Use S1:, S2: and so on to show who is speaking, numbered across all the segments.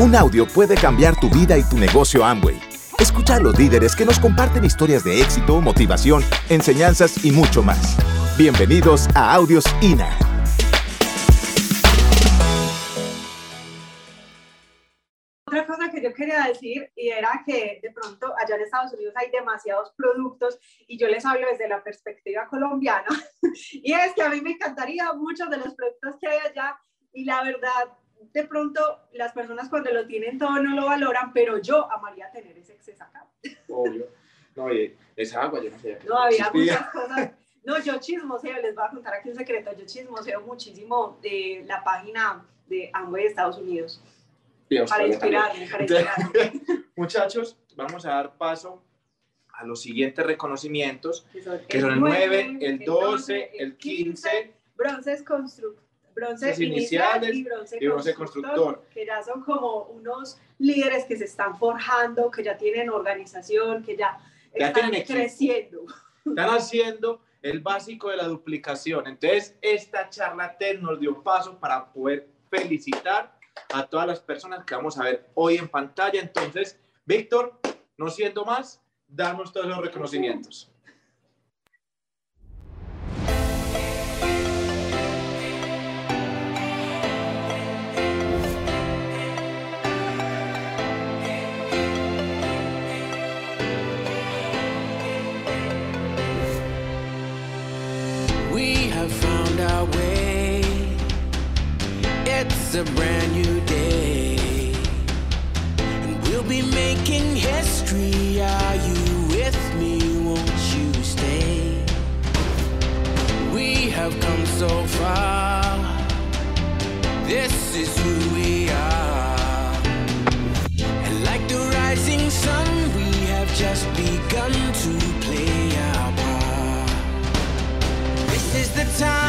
S1: Un audio puede cambiar tu vida y tu negocio Amway. Escucha a los líderes que nos comparten historias de éxito, motivación, enseñanzas y mucho más. Bienvenidos a Audios INA.
S2: Otra cosa que yo quería decir y era que de pronto allá en Estados Unidos hay demasiados productos y yo les hablo desde la perspectiva colombiana y es que a mí me encantaría muchos de los productos que hay allá y la verdad de pronto las personas cuando lo tienen todo no lo valoran, pero yo amaría tener ese exceso acá.
S3: Obvio. No, y esa agua yo no sé.
S2: No, había muchas cosas. No, yo chismoseo, les voy a contar aquí un secreto, yo chismoseo muchísimo de la página de Amway de Estados Unidos.
S3: Dios,
S2: para inspirarme, para inspirarme.
S3: Muchachos, vamos a dar paso a los siguientes reconocimientos, que son el 9, el 12, el 15.
S2: Bronces constructores bronce inicial y bronce, constructor, que ya son como unos líderes que se están forjando, que ya tienen organización, que ya, están creciendo.
S3: Están haciendo el básico de la duplicación. Entonces, esta charla TED nos dio paso para poder felicitar a todas las personas que vamos a ver hoy en pantalla. Entonces, Víctor, no siendo más, damos todos los reconocimientos. It's a brand new day, and we'll be making history. Are you with me? Won't you stay? We have come so far. This is who we are. And like the rising sun, we have just begun to play our part. This is the time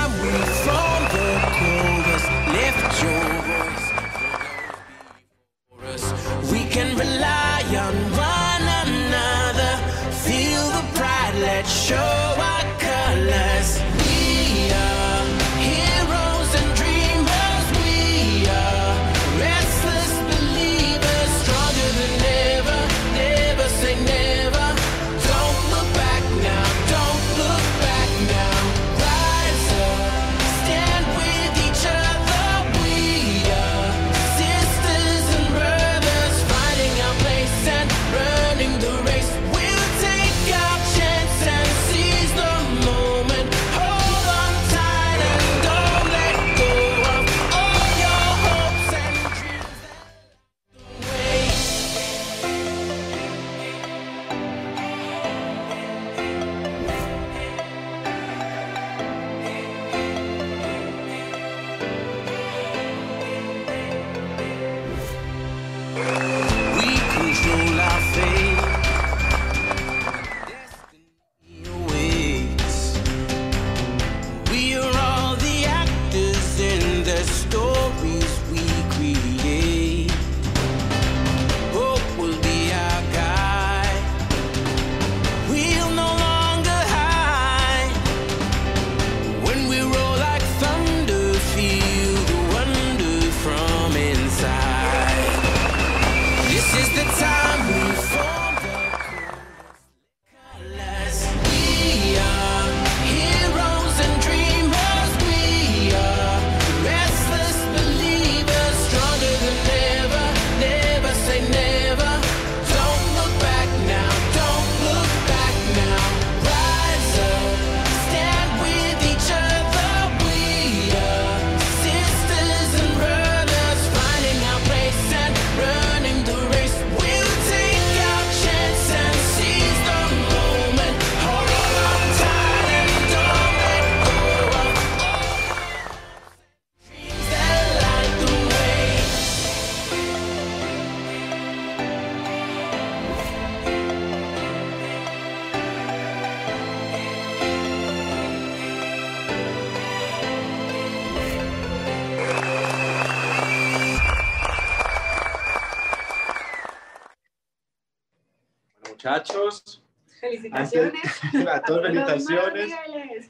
S3: muchachos,
S2: Felicitaciones.
S3: Antes- a todos
S2: los
S3: felicitaciones.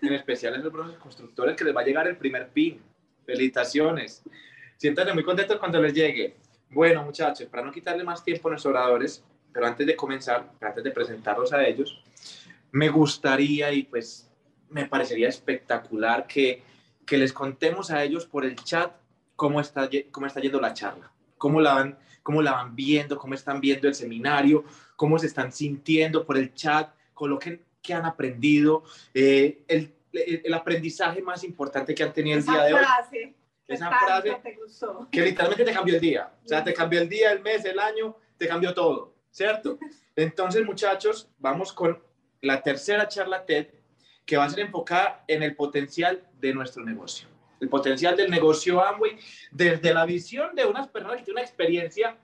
S3: en especial a los constructores que les va a llegar el primer pin. Felicitaciones. Siéntanse muy contentos cuando les llegue.
S4: Bueno, muchachos, para no quitarle más tiempo a nuestros oradores, pero antes de comenzar, antes de presentarlos a ellos, me gustaría y pues me parecería espectacular que, que les contemos a ellos por el chat cómo está, cómo está yendo la charla, cómo la, van, cómo la van viendo, cómo están viendo el seminario, cómo se están sintiendo por el chat, coloquen qué han aprendido, eh, el, el- aprendizaje más importante que han tenido el
S2: Esa
S4: día de hoy,
S2: frase. que
S4: Esa frase
S2: te gustó.
S4: que literalmente te cambió el día. O sea, te cambió el día, el mes, el año, te cambió todo, ¿cierto? Entonces, muchachos, vamos con la tercera charla TED que va a ser enfocada en el potencial de nuestro negocio. El potencial del negocio Amway desde la visión de unas personas que tienen una experiencia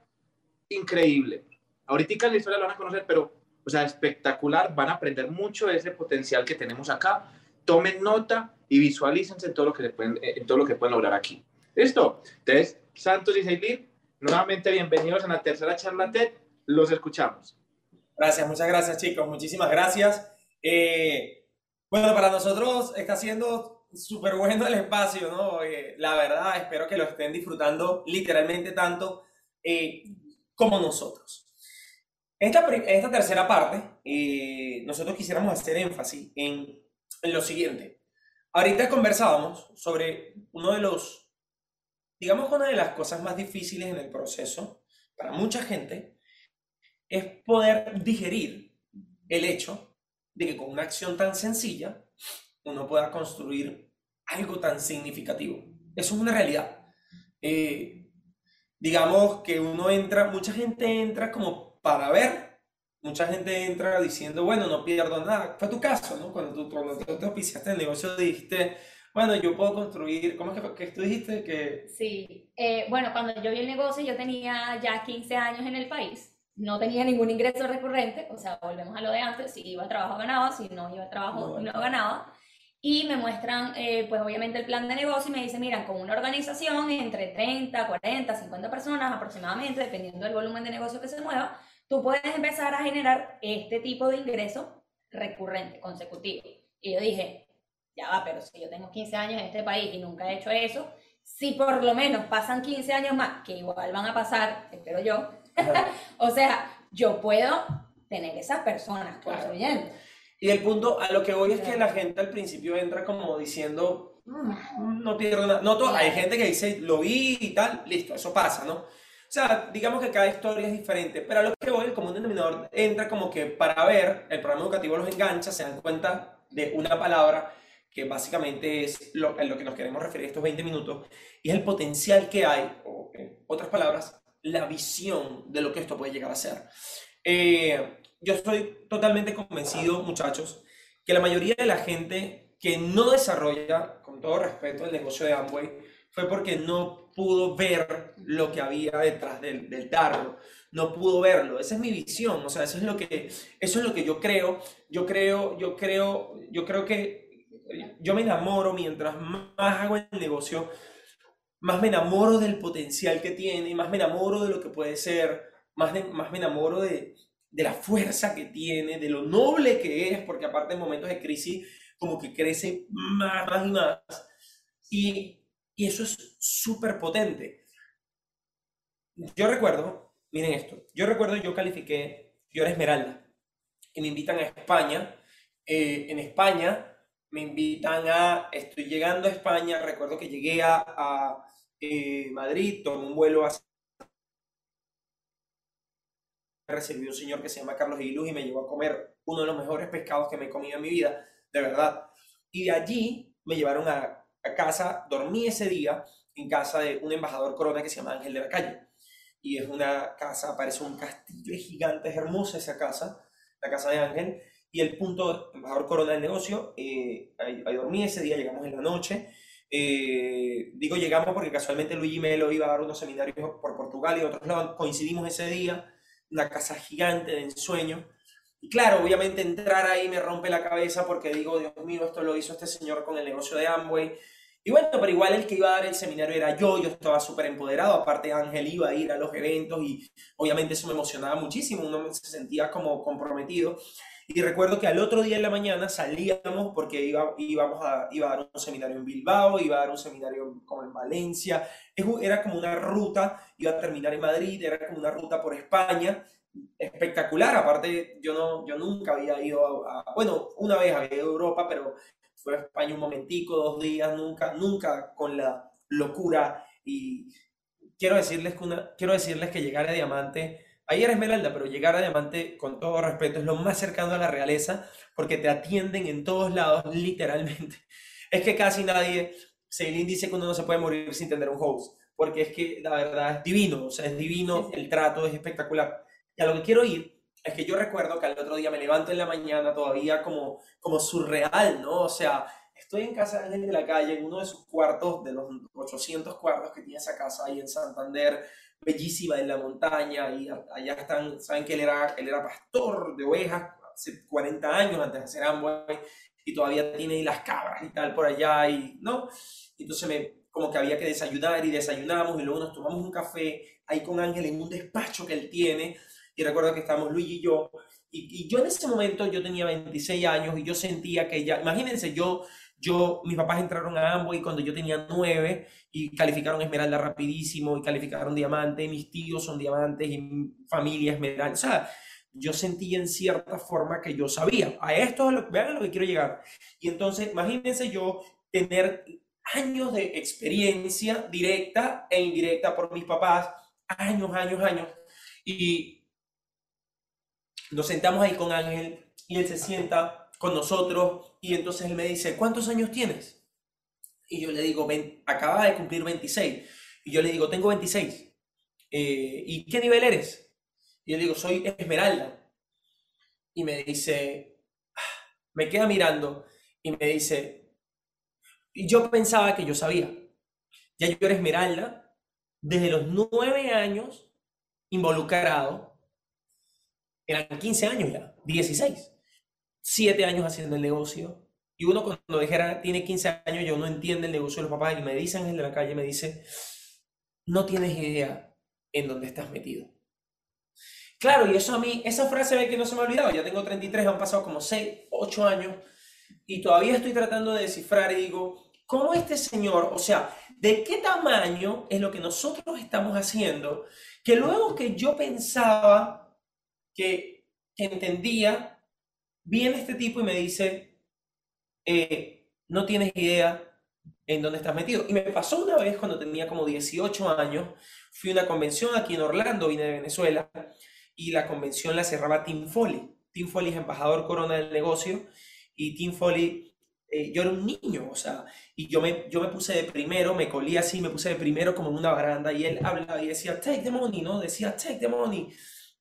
S4: increíble. Ahorita en la historia lo van a conocer, pero, o sea, espectacular. Van a aprender mucho de ese potencial que tenemos acá. Tomen nota y visualícense en todo lo que, pueden, eh, en todo lo que pueden lograr aquí. ¿Listo? Entonces, Santos y Seilin, nuevamente bienvenidos a la tercera charla TED. Los escuchamos.
S5: Gracias, muchas gracias chicos, muchísimas gracias. Eh, bueno, para nosotros está siendo súper bueno el espacio, ¿no? Eh, la verdad, espero que lo estén disfrutando literalmente tanto eh, como nosotros. Esta, esta tercera parte, eh, nosotros quisiéramos hacer énfasis en, en lo siguiente. Ahorita conversábamos sobre uno de los, digamos una de las cosas más difíciles en el proceso para mucha gente es poder digerir el hecho de que con una acción tan sencilla uno pueda construir algo tan significativo. Eso es una realidad. Eh, digamos que uno entra, mucha gente entra como para ver, mucha gente entra diciendo, bueno, no pierdo nada. Fue tu caso, ¿no? Cuando tú, cuando tú te auspiciaste el negocio dijiste, bueno, yo puedo construir, ¿cómo es que, que tú dijiste? Que
S6: Sí, eh, bueno, cuando yo vi el negocio yo tenía ya 15 años en el país, no tenía ningún ingreso recurrente, o sea, volvemos a lo de antes, si iba a trabajo ganaba, si no iba a trabajo
S5: No
S6: no ganaba, y me muestran, eh, pues obviamente el plan de negocio y me dicen, miran, con una organización entre 30, 40, 50 personas aproximadamente, dependiendo del volumen de negocio que se mueva, tú puedes empezar a generar este tipo de ingreso recurrente, consecutivo. Y yo dije, ya va, pero si yo tengo 15 años en este país y nunca he hecho eso, si por lo menos pasan 15 años más, que igual van a pasar, espero yo, o sea, yo puedo tener esas personas
S5: Claro.
S6: construyendo.
S5: Y el punto a lo que voy es que la gente al principio entra como diciendo, "Mm, no pierdo nada. No todo, hay gente que dice, lo vi y tal, listo, eso pasa, ¿no? O sea, digamos que cada historia es diferente, pero a lo que voy, el común denominador entra como que para ver, el programa educativo los engancha, se dan cuenta de una palabra que básicamente es lo, en lo que nos queremos referir estos 20 minutos, y es el potencial que hay, o en otras palabras, la visión de lo que esto puede llegar a ser. Eh, yo estoy totalmente convencido, muchachos, que la mayoría de la gente que no desarrolla, con todo respeto, el negocio de Amway, fue porque no pudo ver lo que había detrás del, del dardo, no pudo verlo. Esa es mi visión, o sea, eso es lo que, eso es lo que yo creo. Yo creo, yo creo, yo creo que yo me enamoro mientras más hago el negocio, más me enamoro del potencial que tiene, más me enamoro de lo que puede ser, más, de- más me enamoro de, de la fuerza que tiene, de lo noble que es, porque aparte en momentos de crisis como que crece más, y más. Y, y eso es súper potente. Yo recuerdo, miren esto, yo recuerdo yo califiqué, yo era Esmeralda, y me invitan a España. eh, en España me invitan a, estoy llegando a España, recuerdo que llegué a, eh, Madrid, tomé un vuelo a me recibió un señor que se llama Carlos Aguiluz y me llevó a comer uno de los mejores pescados que me he comido en mi vida, de verdad. Y de allí me llevaron a, casa, dormí ese día en casa de un embajador corona que se llama Ángel de la Calle. Y es una casa, parece un castillo gigante, es hermosa esa casa, la casa de Ángel. Y el punto, embajador corona del negocio, eh, ahí, ahí dormí ese día, llegamos en la noche. Eh, digo llegamos porque casualmente Luigi Melo iba a dar unos seminarios por Portugal y otros lados, coincidimos ese día una casa gigante de ensueño. Y claro, obviamente entrar ahí me rompe la cabeza porque digo, Dios mío, esto lo hizo este señor con el negocio de Amway. Y bueno, pero igual el que iba a dar el seminario era yo, yo estaba súper empoderado, aparte Ángel iba a ir a los eventos y obviamente eso me emocionaba muchísimo, uno se sentía como comprometido. Y recuerdo que al otro día en la mañana salíamos porque iba, íbamos a, iba a dar un seminario en Bilbao, iba a dar un seminario como en Valencia. Era como una ruta, iba a terminar en Madrid, era como una ruta por España. Espectacular, aparte yo, no, yo nunca había ido a, a- bueno, una vez había ido a Europa, pero fue a España un momentico, dos días, nunca, nunca con la locura. Y quiero decirles que, una, quiero decirles que llegar a Diamante Ahí era Esmeralda, pero llegar a Diamante, con todo respeto, es lo más cercano a la realeza, porque te atienden en todos lados, literalmente. Es que casi nadie, Celine dice que uno no se puede morir sin tener un host, porque es que la verdad es divino, o sea, es divino, el trato es espectacular. Y a lo que quiero ir es que yo recuerdo que al otro día me levanto en la mañana todavía como, como surreal, ¿no? O sea, estoy en casa de Ángel de la Calle, en uno de sus cuartos, de los 800 cuartos que tiene esa casa ahí en Santander, bellísima en la montaña y allá están, saben que él era, él era pastor de ovejas hace 40 años antes de ser Amway y todavía tiene las cabras y tal por allá y no, entonces me, como que había que desayunar y desayunamos y luego nos tomamos un café ahí con Ángel en un despacho que él tiene y recuerdo que estábamos Luis y yo y, y yo en ese momento yo tenía 26 años y yo sentía que ya, imagínense yo, yo, mis papás entraron a Amway cuando yo tenía 9 y calificaron Esmeralda rapidísimo y calificaron Diamante, mis tíos son diamantes y mi familia Esmeralda. O sea, yo sentí en cierta forma que yo sabía. A esto es lo, vean a lo que quiero llegar. Y entonces, imagínense yo tener años de experiencia directa e indirecta por mis papás, años, años, años. Y nos sentamos ahí con Ángel y él se sienta con nosotros y entonces él me dice, ¿cuántos años tienes? Y yo le digo, "Ven- acaba de cumplir 26. Y yo le digo, tengo 26. Eh, ¿y qué nivel eres? Y yo le digo, soy Esmeralda. Y me dice, ah, me queda mirando y me dice, y yo pensaba que yo sabía. Ya yo era Esmeralda desde los 9 años involucrado. Eran 15 años ya, 16. 7 años haciendo el negocio. Y uno cuando dijera, tiene 15 años, yo no entiende el negocio de los papás y me dice de la calle, me dice, no tienes idea en dónde estás metido. Claro, y eso a mí, esa frase ve que no se me ha olvidado, ya tengo 33, han pasado como 6, 8 años y todavía estoy tratando de descifrar y digo, ¿cómo este señor, o sea, de qué tamaño es lo que nosotros estamos haciendo? Que luego que yo pensaba que entendía, viene este tipo y me dice, eh, no tienes idea en dónde estás metido. Y me pasó una vez cuando tenía como 18 años, fui a una convención aquí en Orlando, vine de Venezuela, y la convención la cerraba Tim Foley. Tim Foley es embajador corona del negocio, y Tim Foley, eh, yo era un niño, o sea, y yo me, yo me puse de primero, me colí así, me puse de primero como en una baranda, y él hablaba y decía, take the money, ¿no? Decía, take the money.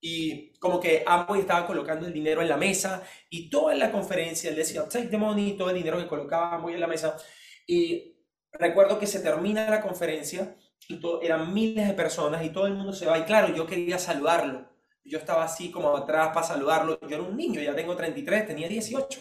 S5: Y como que Amway estaba colocando el dinero en la mesa, y toda la conferencia él decía, take the money, todo el dinero que colocaba Amway en la mesa. Y recuerdo que se termina la conferencia y to- eran miles de personas y todo el mundo se va. Y claro, yo quería saludarlo. Yo estaba así como atrás para saludarlo. Yo era un niño, ya tengo 33, tenía 18.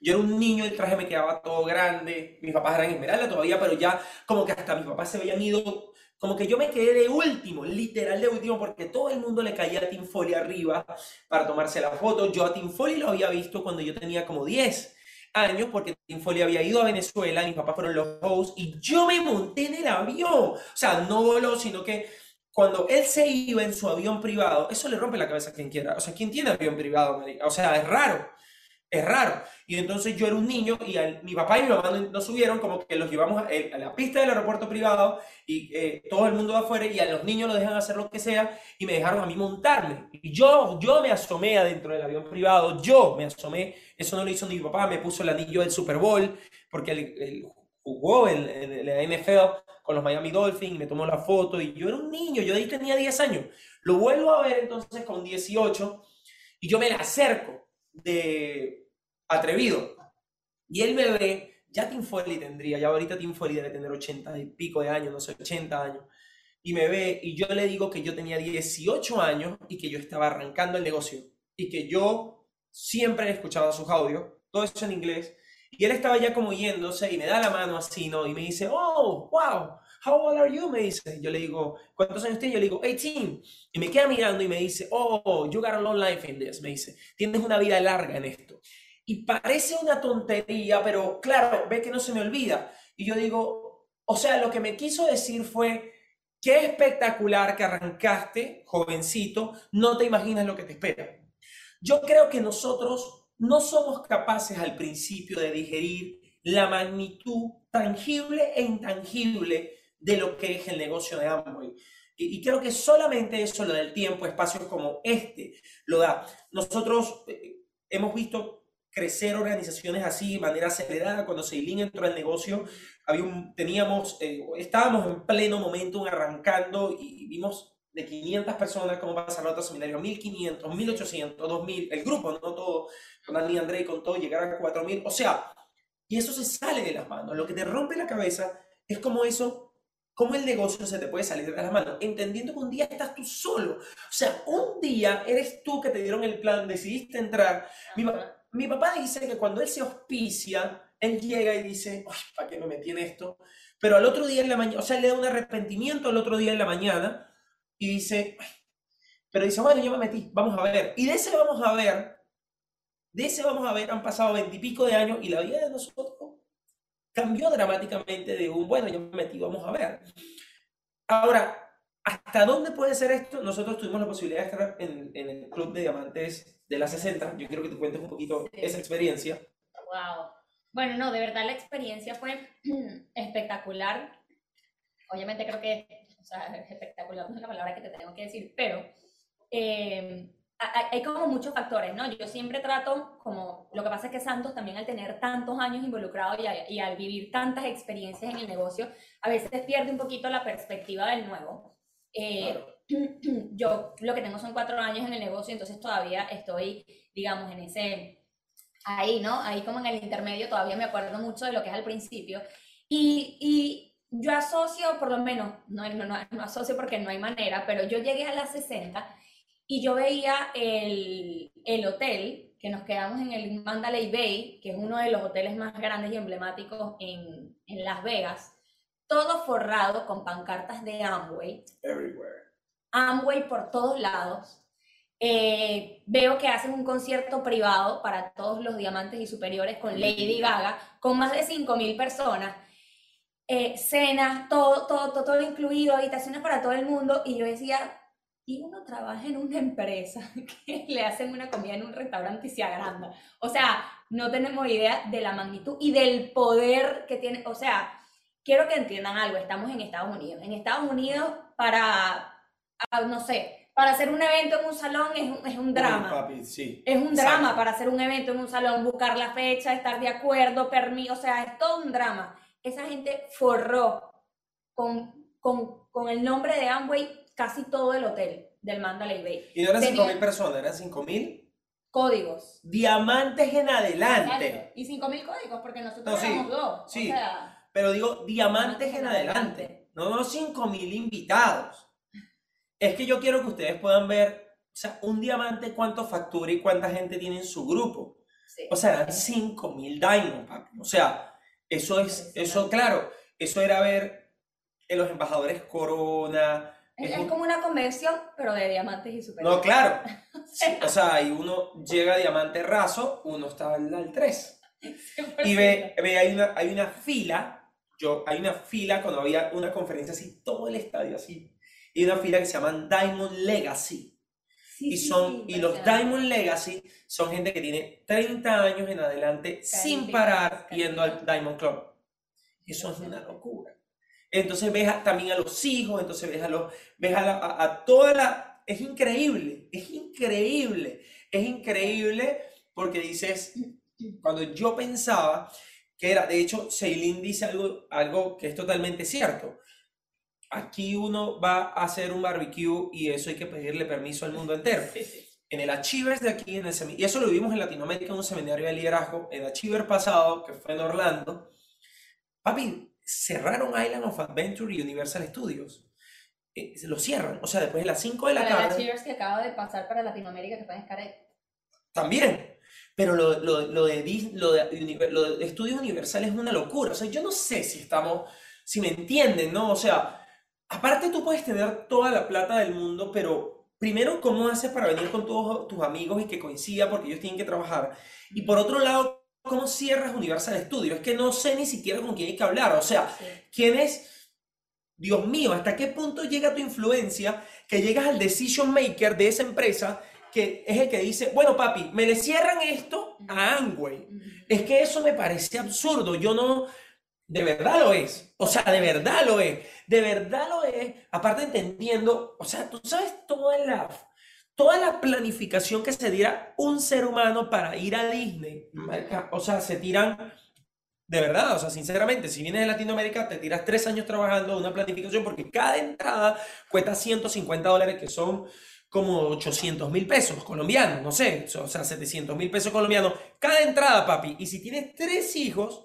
S5: Yo era un niño, el traje me quedaba todo grande. Mis papás eran esmeralda todavía, pero ya como que hasta mis papás se habían ido. Como que yo me quedé de último, literal de último, porque todo el mundo le caía a Tim Foley arriba para tomarse la foto. Yo a Tim Foley lo había visto cuando yo tenía como 10 años porque Tim Foley había ido a Venezuela, mis papás fueron los hosts y yo me monté en el avión. O sea, no voló, sino que cuando él se iba en su avión privado, eso le rompe la cabeza a quien quiera. O sea, ¿quién tiene avión privado? marica? O sea, es raro. Es raro. Y entonces yo era un niño y mi papá y mi mamá no- nos subieron como que los llevamos a, a la pista del aeropuerto privado y eh, todo el mundo de afuera y a los niños los dejan hacer lo que sea y me dejaron a mí montarme. Y yo, yo me asomé adentro del avión privado, yo me asomé, eso no lo hizo ni mi papá, me puso el anillo del Super Bowl porque él, él jugó la NFL con los Miami Dolphins me tomó la foto y yo era un niño, yo ahí tenía 10 años. Lo vuelvo a ver entonces con 18 y yo me le acerco de atrevido. Y me ve, ya Tim Foley tendría, ya ahorita Tim Foley debe tener 80 y pico de años, no sé, 80 años. Y me ve y yo le digo que yo tenía 18 años y que yo estaba arrancando el negocio y que yo siempre escuchaba sus audios, todo eso en inglés. Y él estaba ya como yéndose y me da la mano así, ¿no? Y me dice, oh, wow, How old are you? Me dice. Yo le digo, ¿cuántos años tienes? Yo le digo, 18. Y me queda mirando y me dice, oh, you got a long life in this. Me dice, tienes una vida larga en esto. Y parece una tontería, pero claro, ve que no se me olvida. Y yo digo, o sea, lo que me quiso decir fue, qué espectacular que arrancaste, jovencito, no te imaginas lo que te espera. Yo creo que nosotros no somos capaces al principio de digerir la magnitud tangible e intangible de lo que es el negocio de Amway. Y, y creo que solamente eso, lo del tiempo, espacios como este, lo da. Nosotros eh, hemos visto crecer organizaciones así de manera acelerada. Cuando Seilin entró al negocio, había teníamos, eh, estábamos en pleno momento arrancando y, y vimos de 500 personas cómo pasaron a otro seminario, 1500, 1800, 2000, el grupo, no todo, con Dani y André, con todo, llegar a 4000. O sea, y eso se sale de las manos. Lo que te rompe la cabeza es como eso, cómo el negocio se te puede salir de las manos, entendiendo que un día estás tú solo. O sea, un día eres tú que te dieron el plan, decidiste entrar. Mi, pa- mi papá dice que cuando él se auspicia, él llega y dice, "Ay, ¿para qué me metí en esto? Pero al otro día en la mañana, o sea, le da un arrepentimiento al otro día en la mañana y dice, "Ay", pero dice, bueno, yo me metí, vamos a ver. Y de ese vamos a ver, de ese vamos a ver, han pasado veintipico de años y la vida de nosotros cambió dramáticamente de un, bueno, yo me metí, vamos a ver. Ahora, ¿hasta dónde puede ser esto? Nosotros tuvimos la posibilidad de estar en, en el Club de Diamantes de la 60. Yo quiero que te cuentes un poquito
S6: Sí.
S5: esa experiencia.
S6: Wow. Bueno, no, de verdad la experiencia fue espectacular. Obviamente creo que, o sea, espectacular no es la palabra que te tengo que decir, pero eh, hay, como muchos factores, ¿no? Yo siempre trato, como, lo que pasa es que Santos también al tener tantos años involucrado y, a- y al vivir tantas experiencias en el negocio, a veces pierde un poquito la perspectiva del nuevo. Eh, yo lo que tengo son cuatro años en el negocio, entonces todavía estoy, digamos, en ese, ahí, ¿no? Ahí como en el intermedio todavía me acuerdo mucho de lo que es al principio. Y, y yo asocio, por lo menos, no, no, no, no asocio porque no hay manera, pero yo llegué a las 60 y yo veía el, el hotel que nos quedamos en el Mandalay Bay, que es uno de los hoteles más grandes y emblemáticos en, en Las Vegas, todo forrado con pancartas de Amway.
S5: Everywhere.
S6: Amway por todos lados. Eh, veo que hacen un concierto privado para todos los diamantes y superiores con Lady Gaga, con más de 5.000 personas. Eh, cenas, todo, todo, todo, todo incluido, habitaciones para todo el mundo. Y yo decía, y uno trabaja en una empresa que le hacen una comida en un restaurante y se agranda. O sea, no tenemos idea de la magnitud y del poder que tiene. O sea, quiero que entiendan algo, estamos en Estados Unidos. En Estados Unidos, para, ah, no sé, para hacer un evento en un salón es un, es un
S5: Uy,
S6: drama.
S5: papi, sí.
S6: Es un
S5: Exacto.
S6: drama para hacer un evento en un salón, buscar la fecha, estar de acuerdo, permiso, o sea, es todo un drama. Esa gente forró con, con, con el nombre de Amway casi todo el hotel del Mandalay Bay.
S5: Y no eran
S6: Tenía-
S5: 5.000 personas, eran 5.000
S6: Códigos.
S5: diamantes en adelante.
S6: Exacto. Y 5.000 códigos, porque nosotros
S5: No, sí,
S6: éramos dos.
S5: sí.
S6: O sea,
S5: Pero digo, diamantes en adelante.
S6: adelante.
S5: No, no 5.000 invitados. Es que yo quiero que ustedes puedan ver, o sea, un diamante cuánto factura y cuánta gente tiene en su grupo.
S6: sí.
S5: O sea, eran 5.000 diamonds, papi. O sea, eso es, eso, claro, eso era ver en los embajadores Corona.
S6: Es,
S5: es
S6: como una convención, pero de diamantes y superiores.
S5: No, claro. Sí, o sea, y uno llega a diamante raso, uno está al, al 3. Y ve, ve hay, una, hay una fila, yo, hay una fila cuando había una conferencia así, todo el estadio así. Y una fila que se llaman Diamond Legacy.
S6: Sí,
S5: Y, son,
S6: sí,
S5: y los. Diamond Legacy son gente que tiene 30 años en adelante sin parar yendo al. Diamond Club. Eso es una locura. Entonces ves a- también a los hijos, entonces ves a los, ves a, la- a- a toda la, es increíble, es increíble, es increíble porque dices, cuando yo pensaba que era, de hecho, Ceilín dice algo, algo que es totalmente cierto. Aquí uno va a hacer un barbecue y eso hay que pedirle permiso al mundo entero. En el Achievers de aquí, en el y eso lo vimos en Latinoamérica en un seminario de liderazgo, el Achiever pasado, que fue en Orlando, papi, cerraron Island of Adventure y Universal Studios. Eh, lo cierran, o sea, después de las 5 de la
S6: Para
S5: tarde.
S6: Cheers que acaba de pasar para Latinoamérica, que pueden estar ahí.
S5: También. Pero lo, lo, lo de, lo, de, lo de Estudios Universal es una locura. O sea, yo no sé si estamos, Si me entienden, ¿no? O sea, aparte tú puedes tener toda la plata del mundo, pero primero, ¿cómo haces para venir con todos tus amigos y que coincida porque ellos tienen que trabajar? Y por otro lado, ¿cómo cierras Universal Studios? Es que no sé ni siquiera con quién hay que hablar. O sea,
S6: Sí.
S5: ¿quién es? Dios mío, ¿hasta qué punto llega tu influencia que llegas al decision maker de esa empresa que es el que dice, bueno, papi, me le cierran esto a?
S6: Ujú.
S5: Es que eso me parece absurdo. Yo no, de verdad lo es. O sea, de verdad lo es. De verdad lo es. Aparte entendiendo, o sea, tú sabes toda la, toda la planificación que se diera un ser humano para ir a Disney. O sea, se tiran, de verdad, o sea, sinceramente, si vienes de Latinoamérica, te tiras tres años trabajando una planificación porque cada entrada cuesta 150 dólares, que son como 800 mil pesos colombianos, no sé, o sea, 700 mil pesos colombianos. Cada entrada, papi. Y si tienes tres hijos,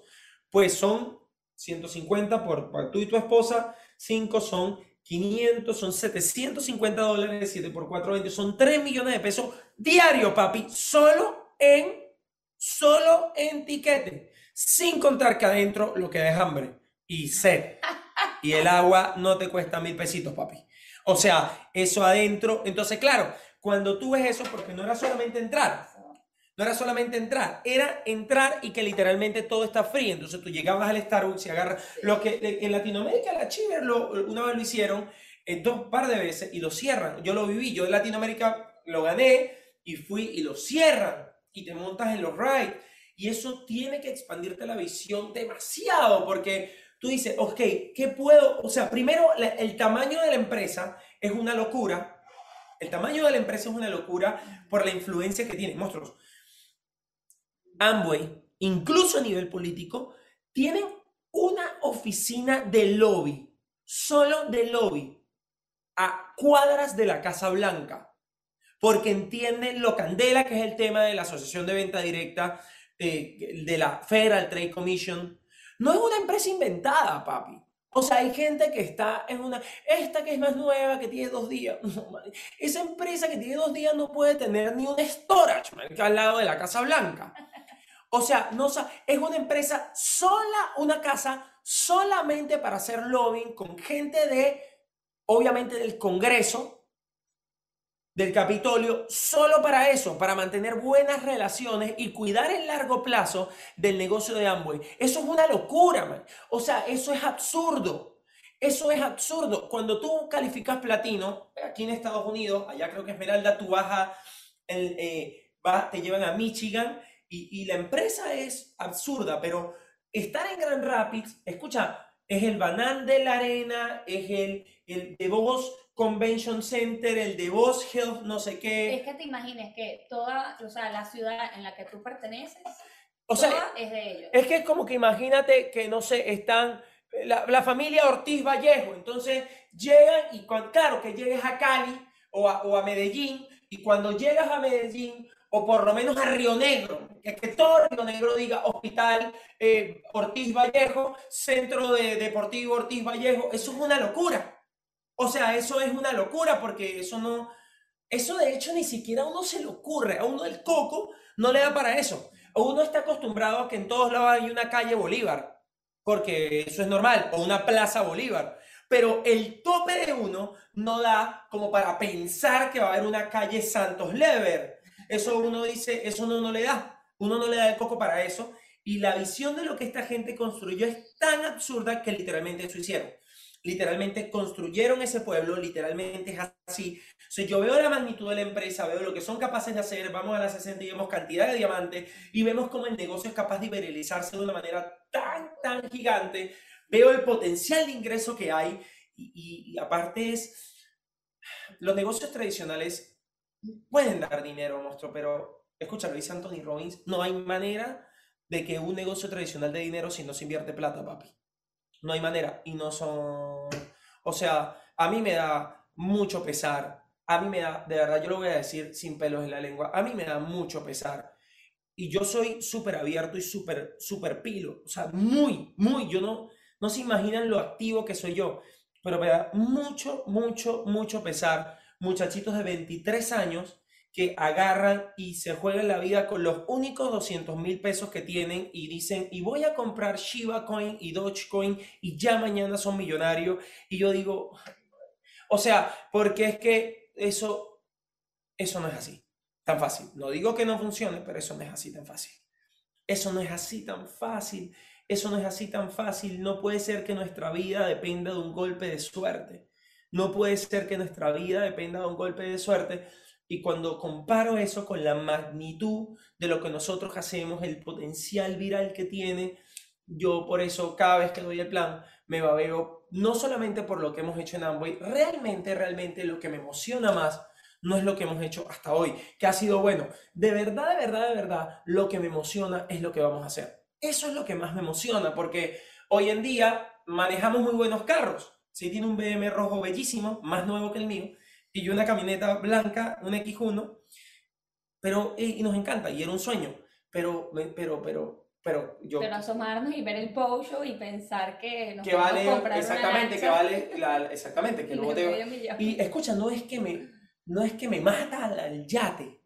S5: pues son 150 por, por tú y tu esposa, 5 son 500, son 750 dólares, 7 por 4, 20, son 3 millones de pesos diario, papi, solo en, solo en tiquete, sin contar que adentro lo que es hambre y sed. Y el agua no te cuesta mil pesitos, papi. O sea, eso adentro. Entonces, claro, cuando tú ves eso, porque no era solamente entrar, no era solamente entrar, era entrar y que literalmente todo está frío. Entonces tú llegabas al Starbucks y agarras lo que en Latinoamérica la Chiver lo, una vez lo hicieron eh, dos par de veces y lo cierran. Yo lo viví, yo en Latinoamérica lo gané y fui y lo cierran y te montas en los rides. Y eso tiene que expandirte la visión demasiado porque tú dices, ok, ¿qué puedo? O sea, primero la- el tamaño de la empresa es una locura. El tamaño de la empresa es una locura por la influencia que tiene. Monstruos. Amway, incluso a nivel político, tienen una oficina de lobby, solo de lobby, a cuadras de la Casa Blanca, porque entienden lo candela que es el tema de la Asociación de Venta Directa, eh, de la Federal Trade Commission. No es una empresa inventada, papi. O sea, hay gente que está en una, esta que es más nueva, que tiene dos días. No. Esa empresa que tiene dos días no puede tener ni un storage, man, al lado de la Casa Blanca. O sea, no, es una empresa sola, una casa solamente para hacer lobbying con gente de, obviamente, del Congreso, del Capitolio, solo para eso, para mantener buenas relaciones y cuidar el largo plazo del negocio de Amway. Eso es una locura, man. O sea, eso es absurdo. Eso es absurdo. Cuando tú calificas platino, aquí en Estados Unidos, allá creo que Esmeralda, tú vas a, eh, te llevan a Michigan y, y la empresa es absurda, pero estar en Grand Rapids, escucha, es el Banal de la Arena, es el, el DeVos Convention Center, el DeVos Health, no sé
S6: Es
S5: qué.
S6: que te imagines que toda, o sea, la ciudad en la que tú perteneces,
S5: O sea,
S6: es de ellos.
S5: Es que es como que imagínate que, no sé, están la, la familia Ortiz Vallejo, entonces llegan y cuando, claro, que llegues a Cali o a, o a Medellín, y cuando llegas a Medellín, o por lo menos a Río Negro, que, todo Río Negro diga Hospital eh, Ortiz Vallejo, Centro de Deportivo Ortiz Vallejo, eso es una locura. O sea, eso es una locura porque eso no, eso de hecho ni siquiera a uno se le ocurre, a uno el coco no le da para eso. Uno está acostumbrado a que en todos lados hay una calle Bolívar, porque eso es normal, o una plaza Bolívar. Pero el tope de uno no da como para pensar que va a haber una calle Santos Lever. Eso uno dice, eso uno no le da. Uno no le da el coco para eso. Y la visión de lo que esta gente construyó es tan absurda que literalmente eso hicieron. Literalmente construyeron ese pueblo, literalmente es así. O sea, yo veo la magnitud de la empresa, veo lo que son capaces de hacer, vamos a la 60 y vemos cantidad de diamantes y vemos cómo el negocio es capaz de viralizarse de una manera tan, tan gigante. Veo el potencial de ingreso que hay y, y- y aparte es, los negocios tradicionales pueden dar dinero, monstruo, pero escucha, lo dice Anthony Robbins, no hay manera de que un negocio tradicional de dinero si no se invierte plata, papi. No hay manera y no son, o sea, a mí me da mucho pesar, a mí me da, de verdad, yo lo voy a decir sin pelos en la lengua, a mí me da mucho pesar. Y yo soy súper abierto y súper, súper pilo, o sea, muy, muy, yo no, no se imaginan lo activo que soy yo, pero me da mucho, mucho, mucho pesar muchachitos de 23 años que agarran y se juegan la vida con los únicos 200 mil pesos que tienen y dicen, y voy a comprar Shiba Coin y Dogecoin y ya mañana son millonarios. Y yo digo, o sea, porque es que eso, eso no es así, tan fácil. No digo que no funcione, pero eso no es así tan fácil. Eso no es así tan fácil. Eso no es así tan fácil. No puede ser que nuestra vida dependa de un golpe de suerte. No puede ser que nuestra vida dependa de un golpe de suerte. Y cuando comparo eso con la magnitud de lo que nosotros hacemos, el potencial viral que tiene, yo por eso cada vez que doy el plan me babeo, no solamente por lo que hemos hecho en Amway, realmente, realmente lo que me emociona más no es lo que hemos hecho hasta hoy, que ha sido bueno. De verdad, de verdad, de verdad, lo que me emociona es lo que vamos a hacer. Eso es lo que más me emociona, porque hoy en día manejamos muy buenos carros. Si tiene un BM rojo bellísimo, más nuevo que el mío, y yo una camioneta blanca, un X1, pero y, nos encanta, y era un sueño, pero, pero, pero, pero yo...
S6: Pero asomarnos y ver el show y pensar que nos
S5: que vale,
S6: comprar
S5: exactamente, que vale, la, exactamente, que luego te... Y escucha, no es que me, no es que me mata al yate,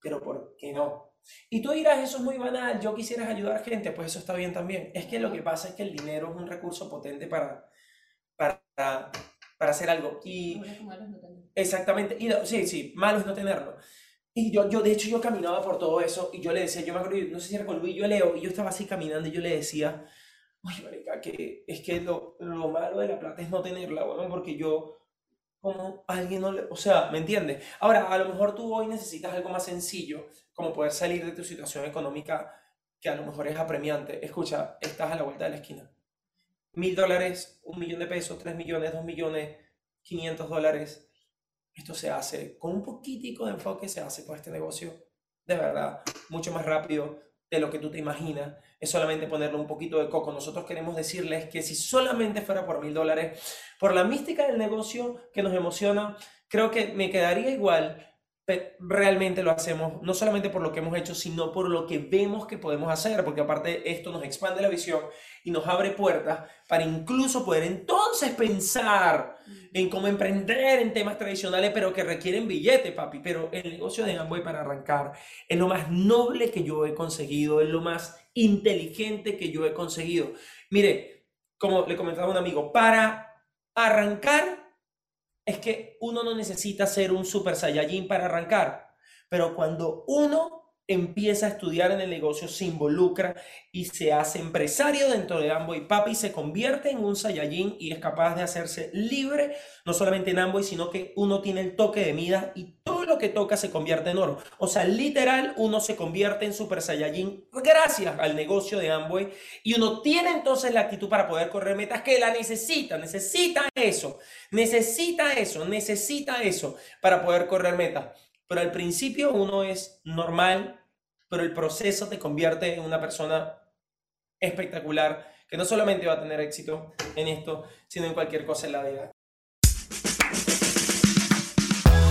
S5: pero ¿por qué no? Y tú dirás, eso es muy banal, yo quisieras ayudar a gente, pues eso está bien también. Es que lo que pasa es que el dinero es un recurso potente para, para, para hacer algo. Y, exactamente, y sí, sí, malo es no tenerlo. Y yo, yo, de hecho, yo caminaba por todo eso y yo le decía, yo me acuerdo, no sé si era con Luis, yo leo, y yo estaba así caminando y yo le decía, oye, marica, que es que lo, lo malo de la plata es no tenerla, bueno, porque yo, como alguien no le, o sea, ¿me entiendes? Ahora, a lo mejor tú hoy necesitas algo más sencillo, como poder salir de tu situación económica que a lo mejor es apremiante. Escucha, estás a la vuelta de la esquina. Mil dólares, un millón de pesos, tres millones, dos millones, quinientos dólares. Esto se hace con un poquitico de enfoque, se hace con este negocio de verdad mucho más rápido de lo que tú te imaginas. Es solamente ponerle un poquito de coco. Nosotros queremos decirles que si solamente fuera por mil dólares, por la mística del negocio que nos emociona, creo que me quedaría igual realmente lo hacemos no solamente por lo que hemos hecho, sino por lo que vemos que podemos hacer, porque aparte esto nos expande la visión y nos abre puertas para incluso poder entonces pensar en cómo emprender en temas tradicionales, pero que requieren billete, papi. Pero el negocio de Amway para arrancar es lo más noble que yo he conseguido, es lo más inteligente que yo he conseguido. Mire, como le comentaba un amigo, para arrancar es que uno no necesita ser un super saiyajin para arrancar, pero cuando uno empieza a estudiar en el negocio, se involucra y se hace empresario dentro de Amboy. Papi se convierte en un Saiyajin y es capaz de hacerse libre, no solamente en Amboy, sino que uno tiene el toque de mida y todo lo que toca se convierte en oro. O sea, literal, uno se convierte en Super Saiyajin gracias al negocio de Amboy y uno tiene entonces la actitud para poder correr metas que la necesita, necesita eso, necesita eso, necesita eso para poder correr metas. Pero al principio uno es normal, pero el proceso te convierte en una persona espectacular que no solamente va a tener éxito en esto, sino en cualquier cosa en la vida.